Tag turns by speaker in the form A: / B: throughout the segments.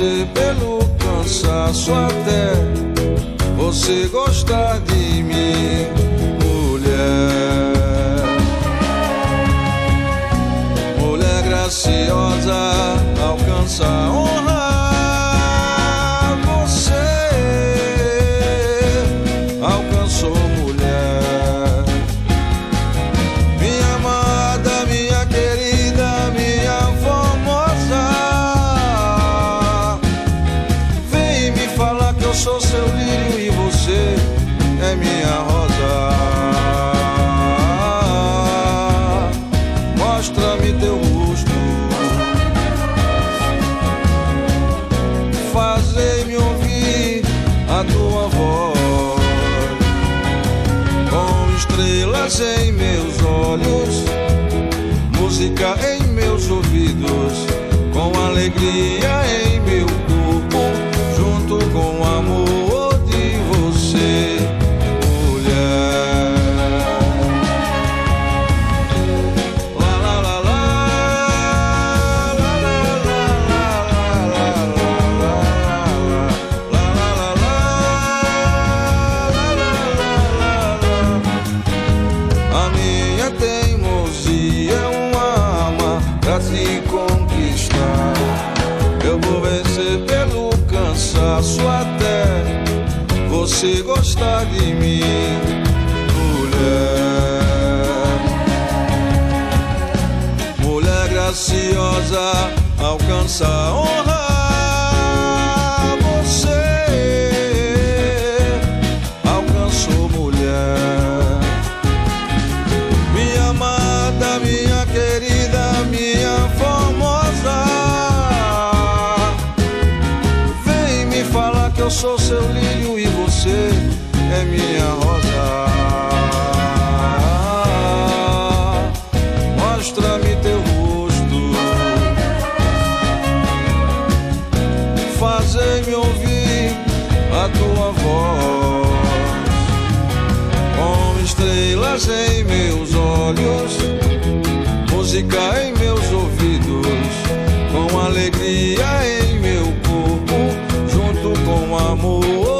A: vencer pelo cansaço até você gostar de Mostra-me teu rosto. Fazei-me ouvir a tua voz com estrelas em meus olhos, música em meus ouvidos, com alegria em você gostar de mim, mulher. Mulher graciosa, alcança a honra. Você alcançou, mulher. Minha amada, minha querida, minha formosa. Vem me falar que eu sou seu lírio tua voz. Com estrelas em meus olhos, música em meus ouvidos, com alegria em meu corpo, junto com amor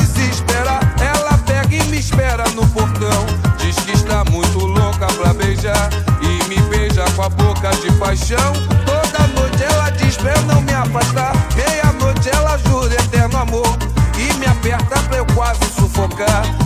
A: paixão. Toda noite ela diz pra eu não me afastar. Meia-noite ela jura eterno amor e me aperta pra eu quase sufocar.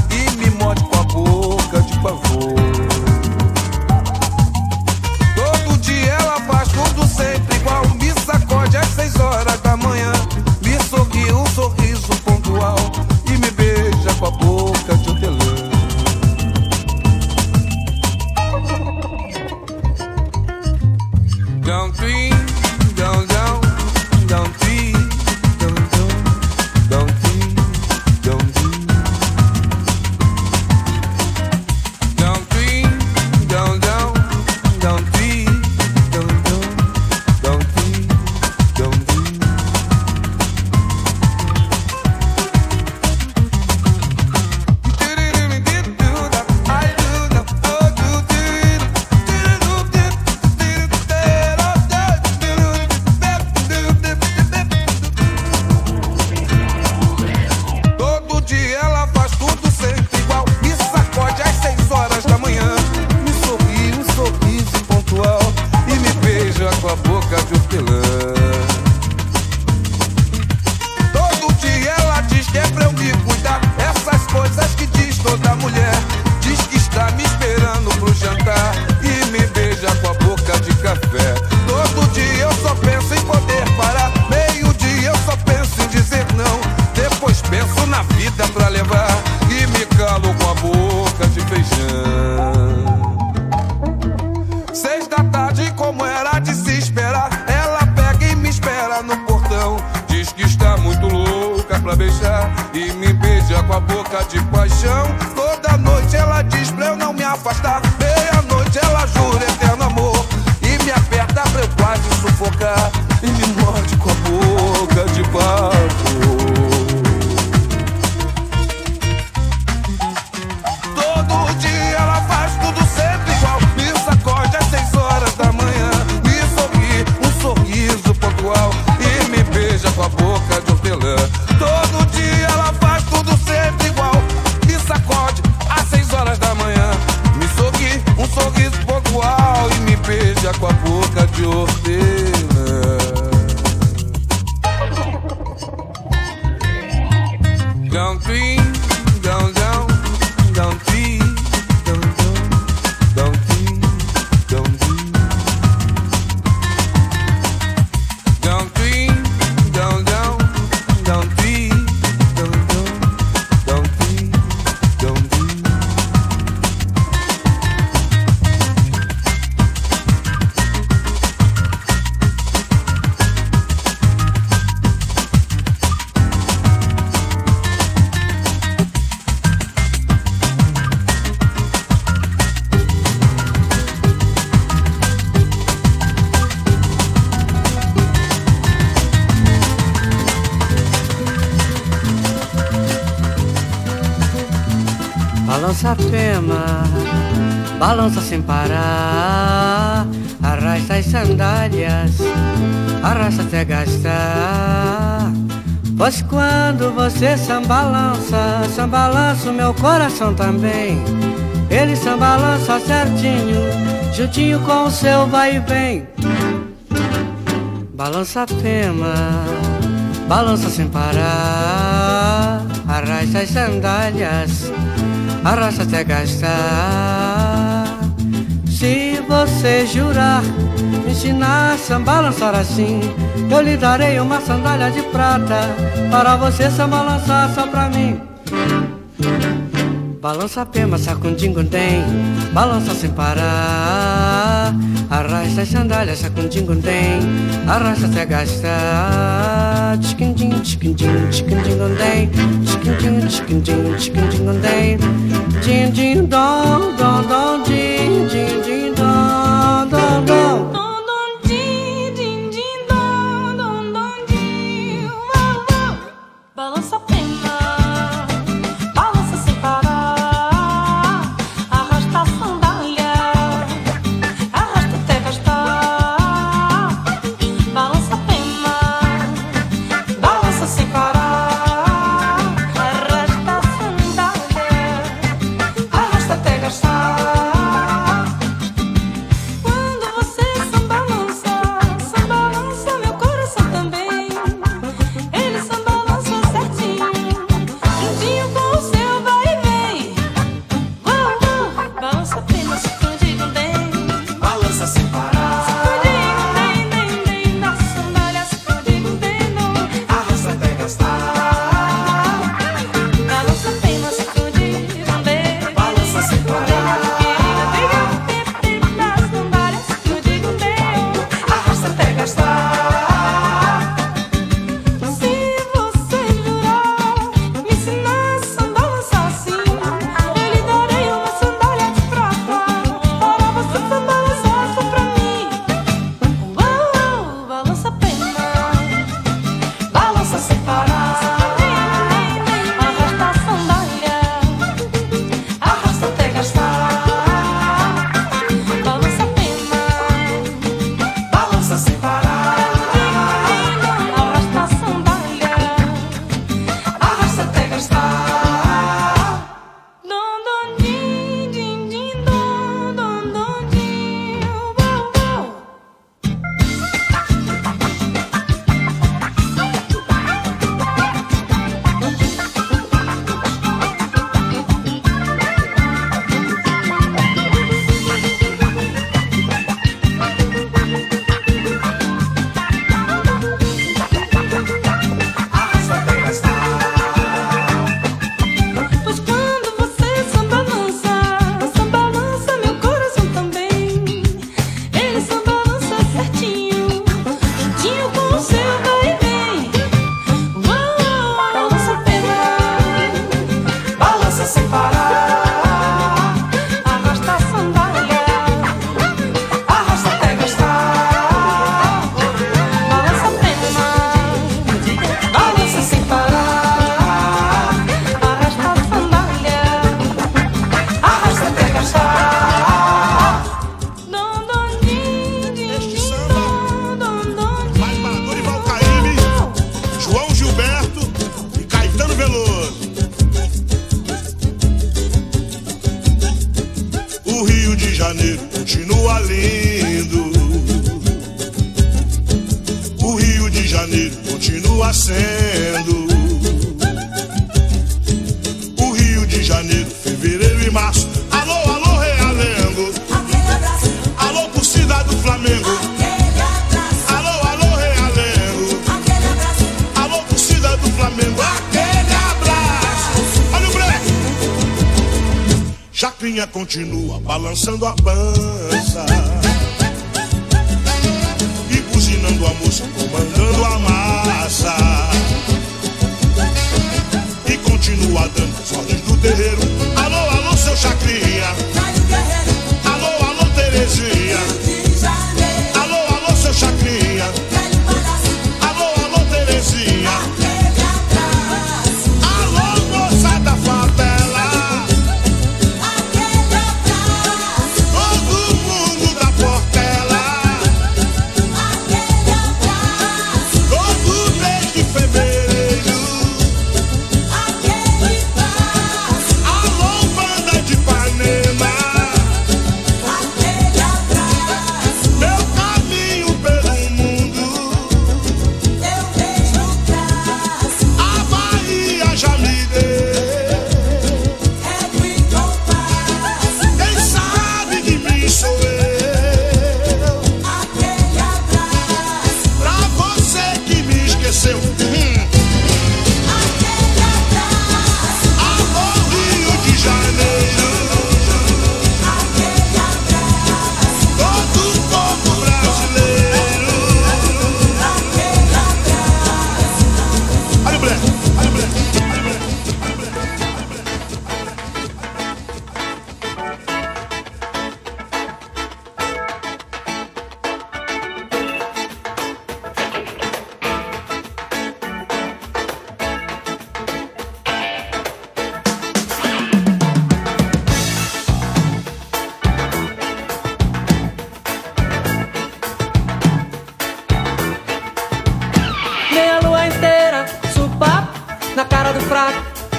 B: don't
C: todo dia. Concrete. Balança sem parar, arrasta as sandálias, arrasta até gastar. Pois quando você sambalança, sambalança o meu coração também. Ele sambalança certinho, juntinho com o seu vai e vem. Balança a balança sem parar, arrasta as sandálias, arrasta até gastar. Se você jurar me ensinar a sambalançar assim, eu lhe darei uma sandália de prata para você sambalançar só pra mim. Balança a pema, sacundim tem, balança sem parar. Arrasta as sandálias, sacundim tem, arrasta até gastar. Tchiquindim, tchiquindim, tem, tchiquindim, tchiquindim, tem. Din, din, dom, dom, dom,
D: continua balançando a pança e cozinhando a moça, comandando a massa. E continua dando as ordens do terreiro. Alô, alô, seu chacrinha.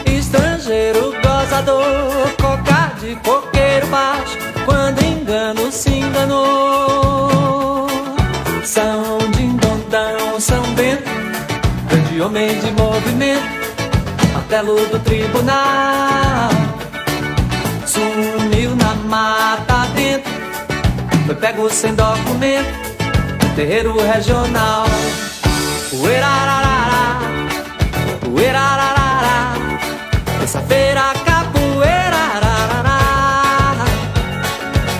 E: Estrangeiro gozador, coca de coqueiro baixo, quando engano se enganou. São Dindondão, São Bento, grande homem de movimento, martelo do tribunal. Sumiu na mata dentro, foi pego sem documento, terreiro regional. Uerararara, uerararara, terça-feira capoeira, ararará.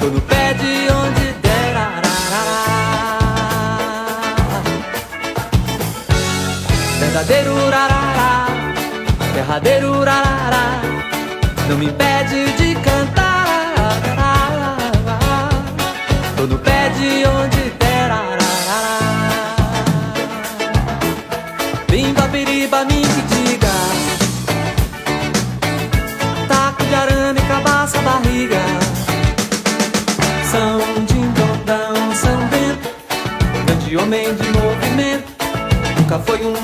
E: Tô no pé de onde der, ararará. Verdadeiro urarará, derradeiro urarará, não me impede de cabaça, barriga. São Dindondão, São Bento Grande homem de movimento. Nunca foi um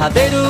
E: derradeiro urarará,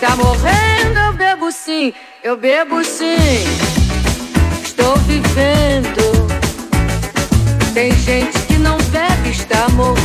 F: está morrendo. Eu bebo sim, eu bebo sim, estou vivendo. Tem gente que não bebe, está morrendo.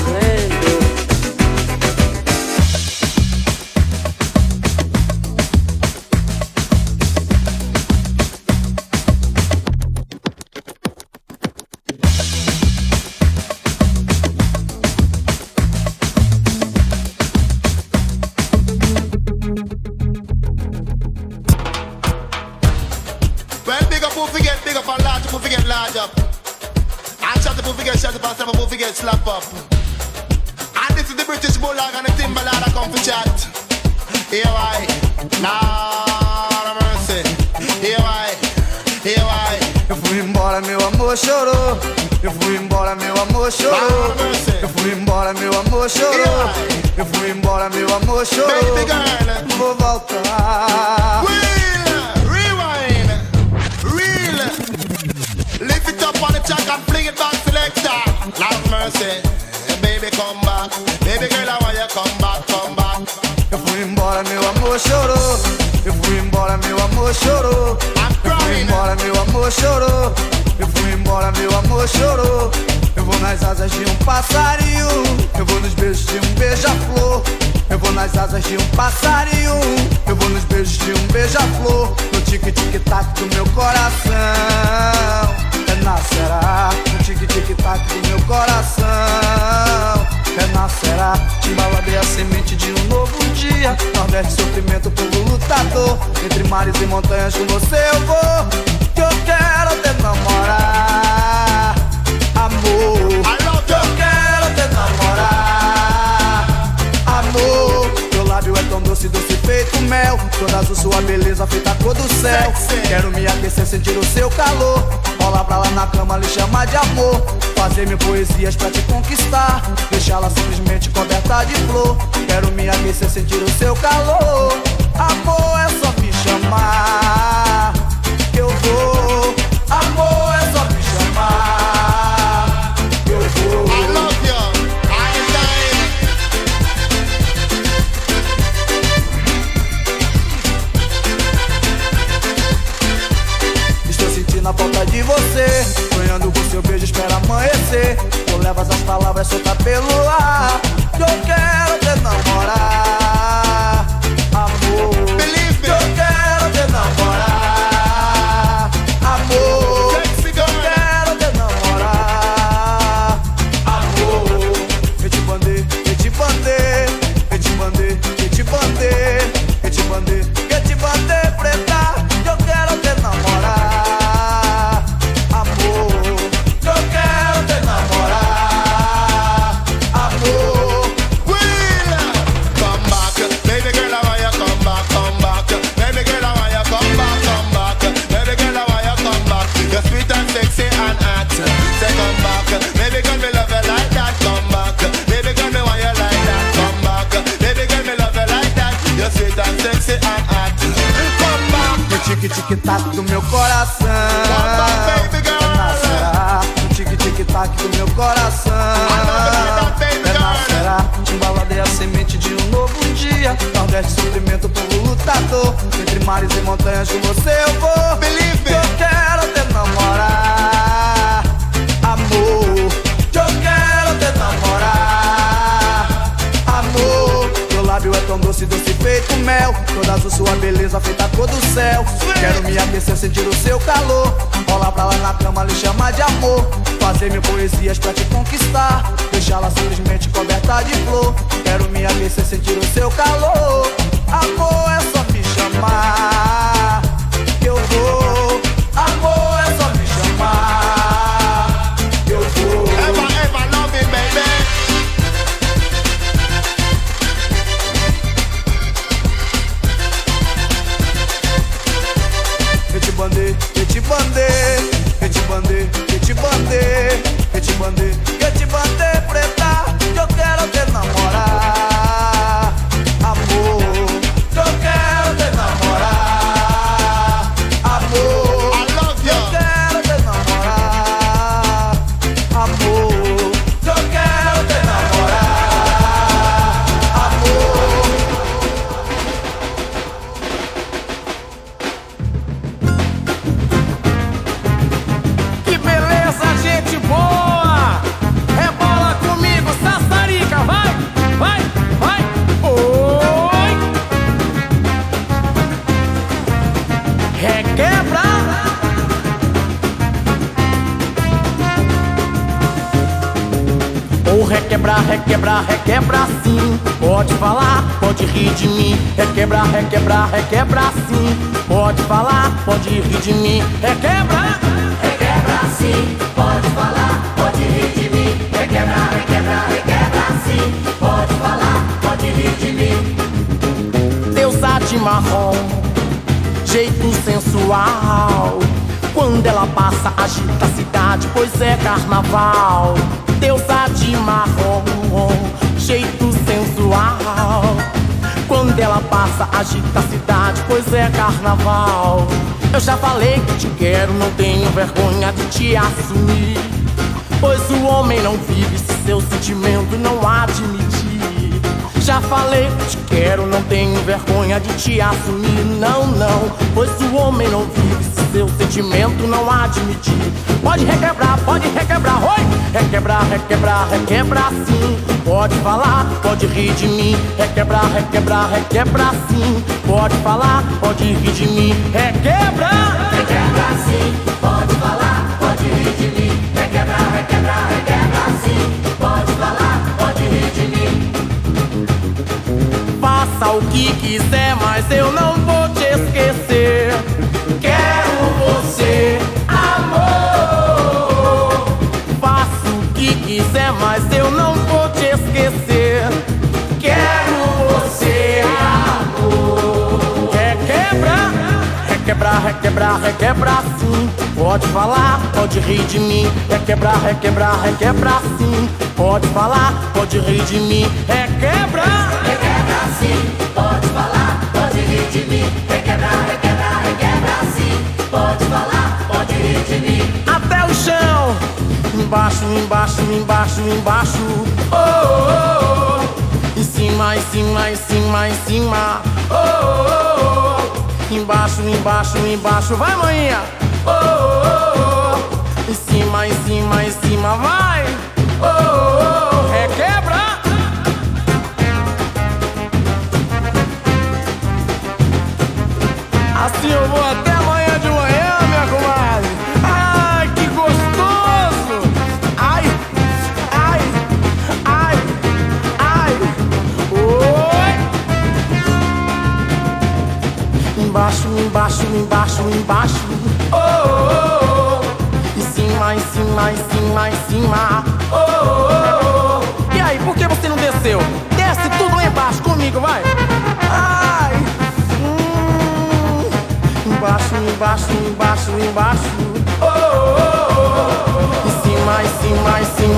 D: Who forget slap up. And this is the British Bulldog and the Timberland that come for chat. Here why? Nah, mercy. Here why? Here why?
G: Eu fui embora, meu amor chorou. Eu fui embora, meu amor chorou. Eu fui embora, meu amor chorou. Eu fui embora, meu amor chorou.
D: Baby girl.
G: Vou voltar.
D: Real, track and fling it back, selector. Lord mercy, baby come back, baby girl I want you come back, come back.
G: Eu fui amor chorou. Eu fui embora, meu amor chorou. Eu fui embora, meu amor chorou. Eu fui embora, meu amor chorou. Eu vou nas asas de um passarinho. Eu vou nos beijos de um beija-flor. Eu vou nas asas de um passarinho. Eu vou nos beijos de um beija-flor. No tique-tique-tac do meu coração. Renascerá. No tique-tique-tac do meu coração. Renascerá. Timbaladeia a semente de um novo dia. Nordeste, sofrimento, povo lutador. Entre mares e montanhas com você eu vou. Que eu quero te namorar. Amor. Eu quero te namorar. Amor. Teu lábio é tão doce, doce feito mel. Toda azul, sua beleza feita a cor do céu. Quero me aquecer, sentir o seu calor. Rolar pra lá na cama, lhe chamar de amor. Fazer mil poesias pra te conquistar. Deixá-la simplesmente coberta de flor. Quero me aquecer, sentir o seu calor. Amor é só me chamar. Que eu vou. Amor pelo ar tique-tique-tac do meu coração.
D: Back, baby girl.
G: Renascerá No tique-tique-tac do meu coração.
D: Baby girl.
G: Renascerá Timbaladeia a semente de um novo dia. Nordeste, sofrimento, povo lutador. Entre mares e montanhas com você eu vou.
D: Believe
G: eu quero te namorar Amor é tão doce, doce feito mel. Toda azul, sua beleza feita cor do céu. Quero me aquecer, sentir o seu calor. Rolar pra lá na cama, lhe chamar de amor. Fazer mil poesias pra te conquistar. Deixá-la simplesmente coberta de flor. Quero me aquecer, sentir o seu calor. Amor é só me chamar Que eu vou. Amor te bandei, eu te bandei, eu te bandei, eu te bandei,
H: pode rir de mim. Requebrar, requebrar, requebra sim. Pode falar, pode rir de mim. Requebra!
I: Requebra sim, pode falar, pode rir de mim. Requebra, requebra, requebra sim, pode falar, pode rir de mim.
H: Deusa de marrom, jeito sensual. Quando ela passa, agita a cidade, pois é carnaval. Deusa de marrom, jeito sensual. Quando ela passa, agita a cidade, pois é carnaval. Eu já falei que te quero, não tenho vergonha de te assumir. Pois o homem não vive se seu sentimento não admitir. Já falei, te quero, não tenho vergonha de te assumir, não, não. Pois o homem não vive se seu sentimento não admitir. Pode requebrar, pode requebrar, oi! Requebrar, requebrar, requebrar sim. Pode falar, pode rir de mim. Requebrar, requebrar, requebrar sim. Pode falar, pode rir de mim. Requebrar!
I: Requebra sim, pode falar, pode rir de mim. Requebra, requebra, requebra sim.
H: Faça o que quiser, mas eu não vou te esquecer. Quero você, amor. Faça o que quiser, mas eu não vou te esquecer. Quero você, amor. Requebrar, requebrar, requebrar, requebrar sim. Pode falar, pode rir de mim. Requebrar, requebrar, requebrar sim. Pode falar, pode rir de mim. Requebrar.
I: Requebra sim, pode falar, pode rir de mim. Requebra, requebra, requebra sim. Pode falar, pode rir de mim.
H: até o chão. Embaixo, embaixo, embaixo, embaixo. Oh, oh, oh. Em cima, em cima, em cima, em cima. Oh, oh, oh. Embaixo, embaixo, embaixo. Vai, manhã. Oh, oh, oh. Em cima, em cima, em cima. Vai. Oh, oh, oh.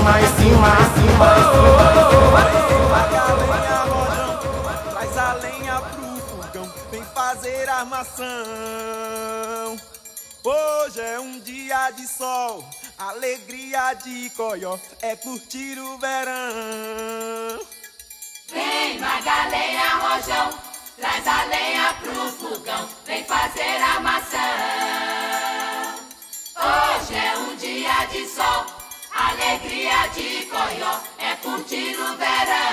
H: Cima, em cima, em cima, em
G: traz a lenha pro fogão, vem fazer armação. Hoje é um dia de sol, alegria de coió, é curtir o verão.
I: Vem, Magalenha Rojão, traz a lenha pro fogão, vem fazer a maçã. Hoje é um dia de sol, alegria de coió, é curtir o verão.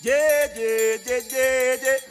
G: Dê, dê, dê, dê, dê.